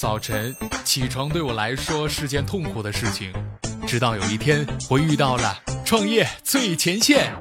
早晨起床对我来说是件痛苦的事情，直到有一天我遇到了创业最前线。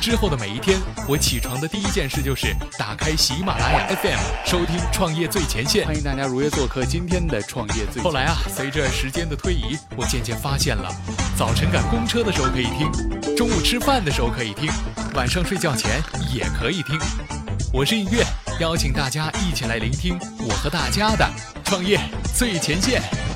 之后的每一天，我起床的第一件事就是打开喜马拉雅 FM，收听《创业最前线》。欢迎大家如约做客今天的《创业最》。后来啊，随着时间的推移，我渐渐发现了，早晨赶公车的时候可以听，中午吃饭的时候可以听，晚上睡觉前也可以听。我是音乐，邀请大家一起来聆听我和大家的创业最前线。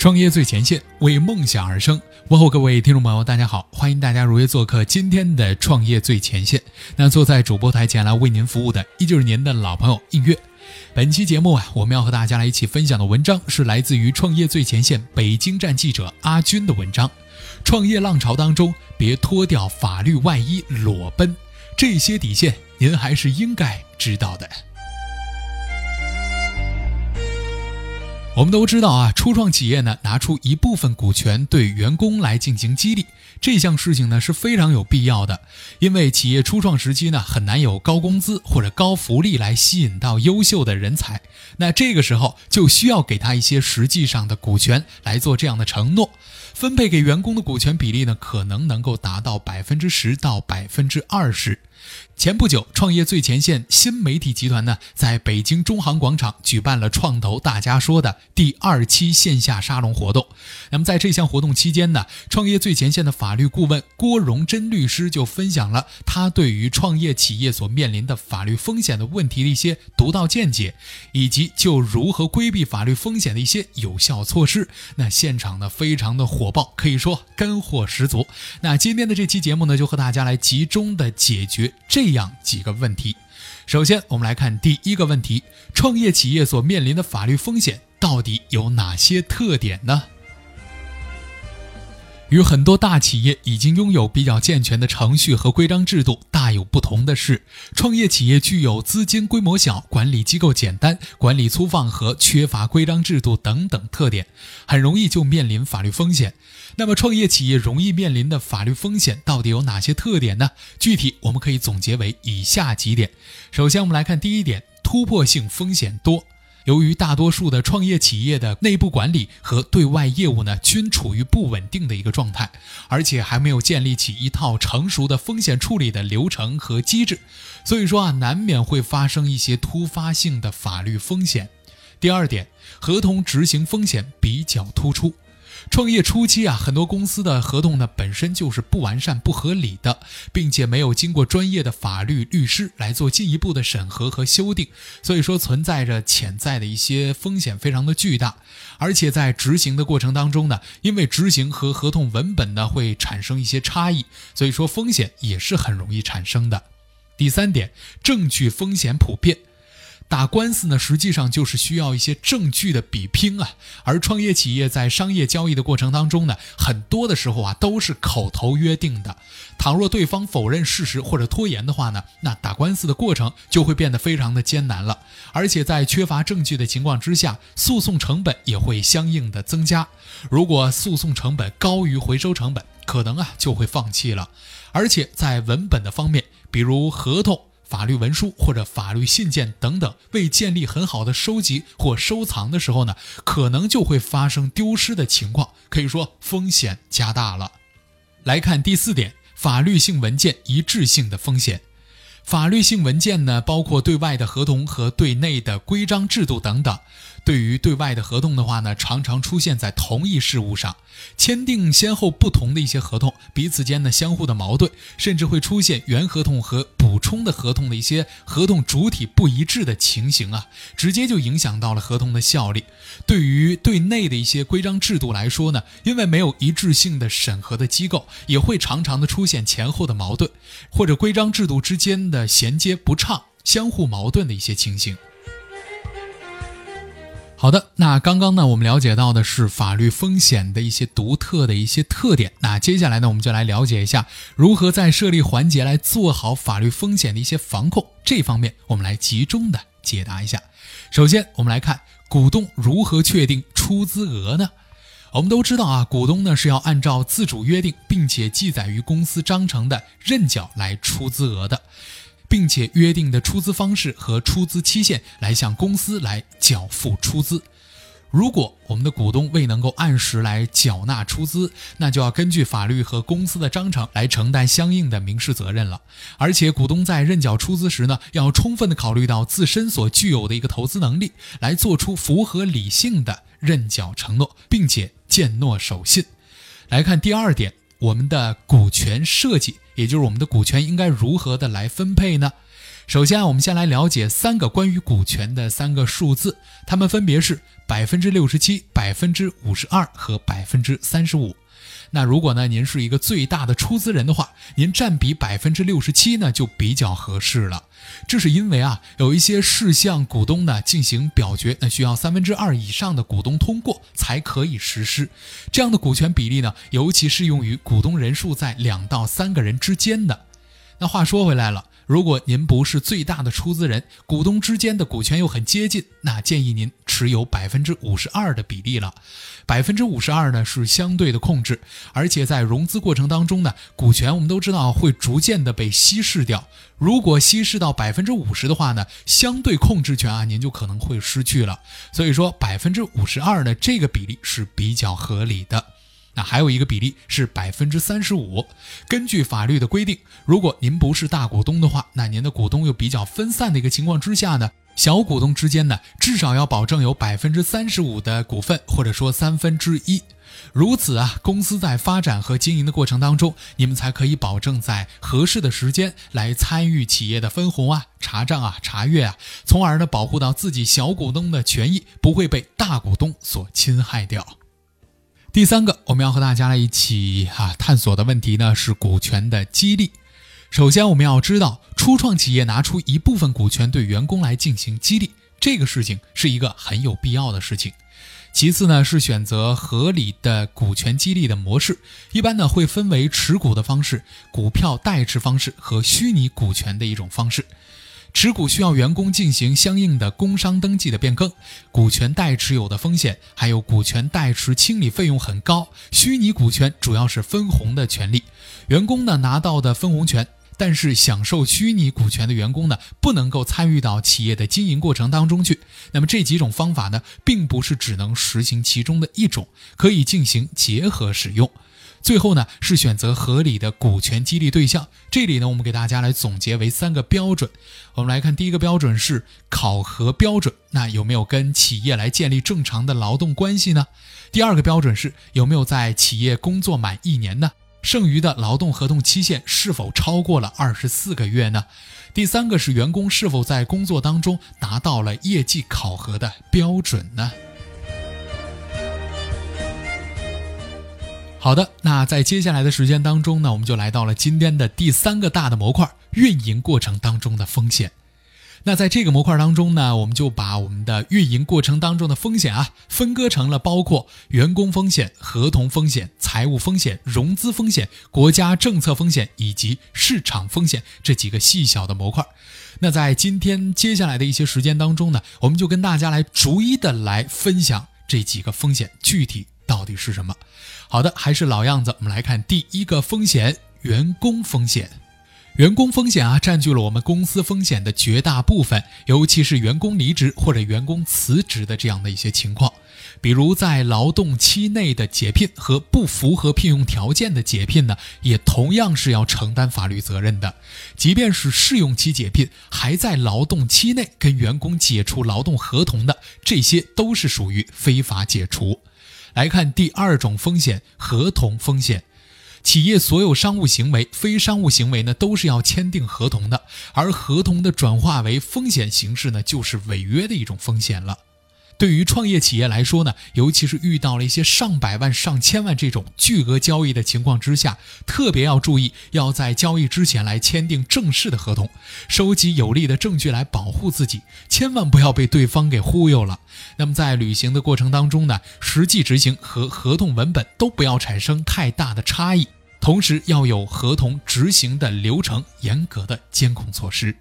创业最前线，为梦想而生。问候各位听众朋友，大家好，欢迎大家如约做客今天的创业最前线。那坐在主播台前来为您服务的，依旧是您的老朋友映月。本期节目啊，我们要和大家来一起分享的文章是来自于创业最前线北京站记者阿军的文章。创业浪潮当中，别脱掉法律外衣裸奔，这些底线您还是应该知道的。我们都知道啊，初创企业呢拿出一部分股权对员工来进行激励，这项事情呢是非常有必要的。因为企业初创时期呢很难有高工资或者高福利来吸引到优秀的人才，那这个时候就需要给他一些实际上的股权来做这样的承诺。分配给员工的股权比例呢可能能够达到百分之十到百分之二十。前不久，创业最前线新媒体集团呢，在北京中航广场举办了“创投大家说”的第二期线下沙龙活动。那么，在这项活动期间呢，创业最前线的法律顾问郭荣珍律师就分享了他对于创业企业所面临的法律风险的问题的一些独到见解，以及就如何规避法律风险的一些有效措施。那现场呢，非常的火爆，可以说干货十足。那今天的这期节目呢，就和大家来集中的解决。这样几个问题，首先我们来看第一个问题：创业企业所面临的法律风险到底有哪些特点呢？与很多大企业已经拥有比较健全的程序和规章制度大有不同的是，创业企业具有资金规模小、管理机构简单、管理粗放和缺乏规章制度等等特点，很容易就面临法律风险。那么，创业企业容易面临的法律风险到底有哪些特点呢？具体我们可以总结为以下几点。首先，我们来看第一点：突破性风险多。由于大多数的创业企业的内部管理和对外业务呢，均处于不稳定的一个状态，而且还没有建立起一套成熟的风险处理的流程和机制，所以说啊，难免会发生一些突发性的法律风险。第二点，合同执行风险比较突出。创业初期啊，很多公司的合同呢本身就是不完善、不合理的，并且没有经过专业的法律律师来做进一步的审核和修订，所以说存在着潜在的一些风险非常的巨大，而且在执行的过程当中呢，因为执行和合同文本呢会产生一些差异，所以说风险也是很容易产生的。第三点，证据风险普遍。打官司呢，实际上就是需要一些证据的比拼啊。而创业企业在商业交易的过程当中呢，很多的时候啊都是口头约定的。倘若对方否认事实或者拖延的话呢，那打官司的过程就会变得非常的艰难了。而且在缺乏证据的情况之下，诉讼成本也会相应的增加。如果诉讼成本高于回收成本，可能啊就会放弃了。而且在文本的方面，比如合同。法律文书或者法律信件等等，未建立很好的收集或收藏的时候呢，可能就会发生丢失的情况，可以说风险加大了。来看第四点，法律性文件一致性的风险。法律性文件呢，包括对外的合同和对内的规章制度等等。对于对外的合同的话呢，常常出现在同一事务上，签订先后不同的一些合同，彼此间呢相互的矛盾，甚至会出现原合同和补充的合同的一些合同主体不一致的情形啊，直接就影响到了合同的效力。对于对内的一些规章制度来说呢，因为没有一致性的审核的机构，也会常常的出现前后的矛盾，或者规章制度之间的衔接不畅、相互矛盾的一些情形。好的，那刚刚呢，我们了解到的是法律风险的一些独特的一些特点。那接下来呢，我们就来了解一下如何在设立环节来做好法律风险的一些防控。这方面，我们来集中的解答一下。首先，我们来看股东如何确定出资额呢？我们都知道啊，股东呢是要按照自主约定，并且记载于公司章程的认缴来出资额的，并且约定的出资方式和出资期限来向公司来缴付出资。如果我们的股东未能够按时来缴纳出资，那就要根据法律和公司的章程来承担相应的民事责任了。而且，股东在认缴出资时呢，要充分的考虑到自身所具有的一个投资能力，来做出符合理性的认缴承诺，并且践诺守信。来看第二点，我们的股权设计，也就是我们的股权应该如何的来分配呢？首先啊，我们先来了解三个关于股权的三个数字，它们分别是百分之六十七、百分之五十二和百分之三十五。那如果呢，您是一个最大的出资人的话，您占比百分之六十七呢就比较合适了。这是因为啊，有一些事项股东呢进行表决，那需要三分之二以上的股东通过才可以实施。这样的股权比例呢，尤其适用于股东人数在两到三个人之间的。那话说回来了。如果您不是最大的出资人，股东之间的股权又很接近，那建议您持有百分之五十二的比例了。百分之五十二呢是相对的控制，而且在融资过程当中呢，股权我们都知道会逐渐的被稀释掉。如果稀释到百分之五十的话呢，相对控制权啊您就可能会失去了。所以说百分之五十二呢这个比例是比较合理的。那还有一个比例是百分之三十五。根据法律的规定，如果您不是大股东的话，那您的股东又比较分散的一个情况之下呢，小股东之间呢，至少要保证有百分之三十五的股份，或者说三分之一。如此啊，公司在发展和经营的过程当中，你们才可以保证在合适的时间来参与企业的分红啊、查账啊、查阅啊，从而呢保护到自己小股东的权益不会被大股东所侵害掉。第三个，我们要和大家来一起哈探索的问题呢是股权的激励。首先，我们要知道，初创企业拿出一部分股权对员工来进行激励，这个事情是一个很有必要的事情。其次呢，是选择合理的股权激励的模式，一般呢会分为持股的方式、股票代持方式和虚拟股权的一种方式。持股需要员工进行相应的工商登记的变更，股权代持有的风险，还有股权代持清理费用很高。虚拟股权主要是分红的权利，员工呢拿到的分红权，但是享受虚拟股权的员工呢不能够参与到企业的经营过程当中去。那么这几种方法呢，并不是只能实行其中的一种，可以进行结合使用。最后呢，是选择合理的股权激励对象。这里呢，我们给大家来总结为三个标准。我们来看第一个标准是考核标准，那有没有跟企业来建立正常的劳动关系呢？第二个标准是有没有在企业工作满一年呢？剩余的劳动合同期限是否超过了二十四个月呢？第三个是员工是否在工作当中达到了业绩考核的标准呢？好的，那在接下来的时间当中呢，我们就来到了今天的第三个大的模块——运营过程当中的风险。那在这个模块当中呢，我们就把我们的运营过程当中的风险啊，分割成了包括员工风险、合同风险、财务风险、融资风险、国家政策风险以及市场风险这几个细小的模块。那在今天接下来的一些时间当中呢，我们就跟大家来逐一的来分享这几个风险具体到底是什么。好的，还是老样子，我们来看第一个风险：员工风险。员工风险啊，占据了我们公司风险的绝大部分，尤其是员工离职或者员工辞职的这样的一些情况。比如在劳动期内的解聘和不符合聘用条件的解聘呢，也同样是要承担法律责任的。即便是试用期解聘，还在劳动期内跟员工解除劳动合同的，这些都是属于非法解除。来看第二种风险，合同风险。企业所有商务行为、非商务行为呢，都是要签订合同的，而合同的转化为风险形式呢，就是违约的一种风险了。对于创业企业来说呢，尤其是遇到了一些上百万、上千万这种巨额交易的情况之下，特别要注意，要在交易之前来签订正式的合同，收集有力的证据来保护自己，千万不要被对方给忽悠了。那么在履行的过程当中呢，实际执行和合同文本都不要产生太大的差异，同时要有合同执行的流程，严格的监控措施。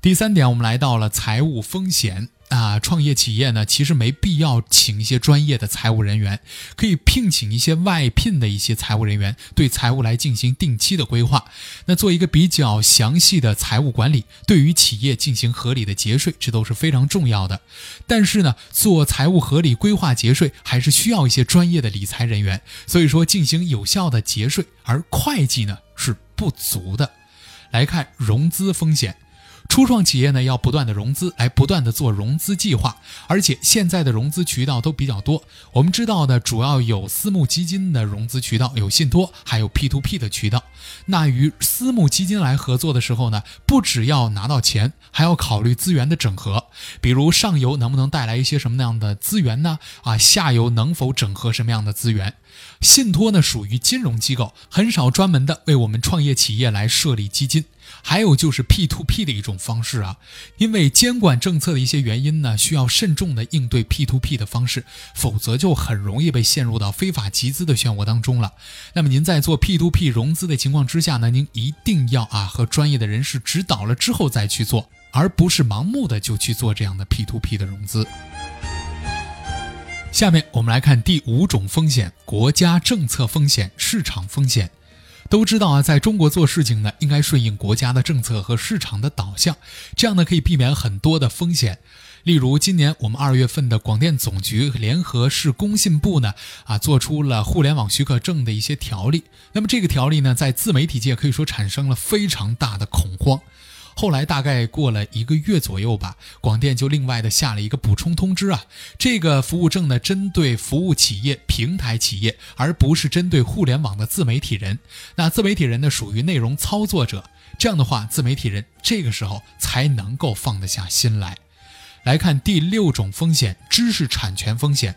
第三点，我们来到了财务风险。啊，创业企业呢，其实没必要请一些专业的财务人员，可以聘请一些外聘的一些财务人员，对财务来进行定期的规划，那做一个比较详细的财务管理，对于企业进行合理的节税，这都是非常重要的。但是呢，做财务合理规划节税，还是需要一些专业的理财人员，所以说进行有效的节税，而会计呢是不足的。来看融资风险。初创企业呢，要不断的融资，来不断的做融资计划，而且现在的融资渠道都比较多。我们知道的，主要有私募基金的融资渠道，有信托，还有 P to P 的渠道。那与私募基金来合作的时候呢，不只要拿到钱，还要考虑资源的整合，比如上游能不能带来一些什么样的资源呢？啊，下游能否整合什么样的资源？信托呢，属于金融机构，很少专门的为我们创业企业来设立基金。还有就是 P to P 的一种方式啊，因为监管政策的一些原因呢，需要慎重的应对 P to P 的方式，否则就很容易被陷入到非法集资的漩涡当中了。那么您在做 P to P 融资的情况之下呢，您一定要啊和专业的人士指导了之后再去做，而不是盲目的就去做这样的 P to P 的融资。下面我们来看第五种风险：国家政策风险、市场风险。都知道啊，在中国做事情呢，应该顺应国家的政策和市场的导向，这样呢可以避免很多的风险。例如，今年我们二月份的广电总局联合市工信部呢，啊，做出了互联网许可证的一些条例。那么这个条例呢，在自媒体界可以说产生了非常大的恐慌。后来大概过了一个月左右吧，广电就另外的下了一个补充通知啊，这个服务证呢针对服务企业、平台企业，而不是针对互联网的自媒体人。那自媒体人呢属于内容操作者，这样的话，自媒体人这个时候才能够放得下心来。来看第六种风险，知识产权风险。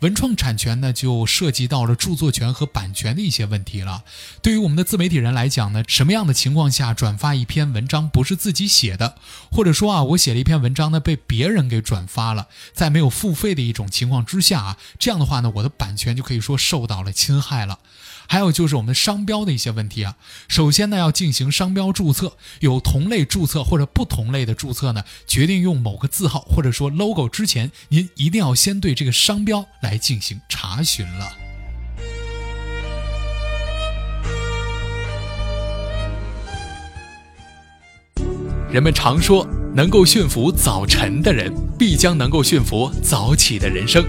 文创产权呢，就涉及到了著作权和版权的一些问题了。对于我们的自媒体人来讲呢，什么样的情况下转发一篇文章不是自己写的，或者说啊，我写了一篇文章呢，被别人给转发了，在没有付费的一种情况之下啊，这样的话呢，我的版权就可以说受到了侵害了。还有就是我们商标的一些问题啊。首先呢，要进行商标注册，有同类注册或者不同类的注册呢，决定用某个字号或者说 logo 之前，您一定要先对这个商标来进行查询了。人们常说，能够驯服早晨的人，必将能够驯服早起的人生。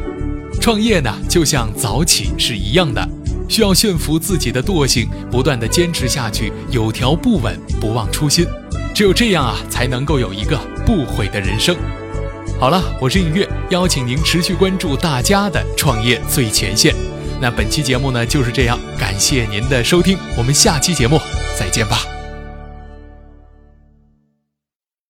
创业呢，就像早起是一样的。需要驯服自己的惰性，不断的坚持下去，有条不紊，不忘初心。只有这样啊，才能够有一个不悔的人生。好了，我是尹月，邀请您持续关注大家的创业最前线。那本期节目呢就是这样，感谢您的收听，我们下期节目再见吧。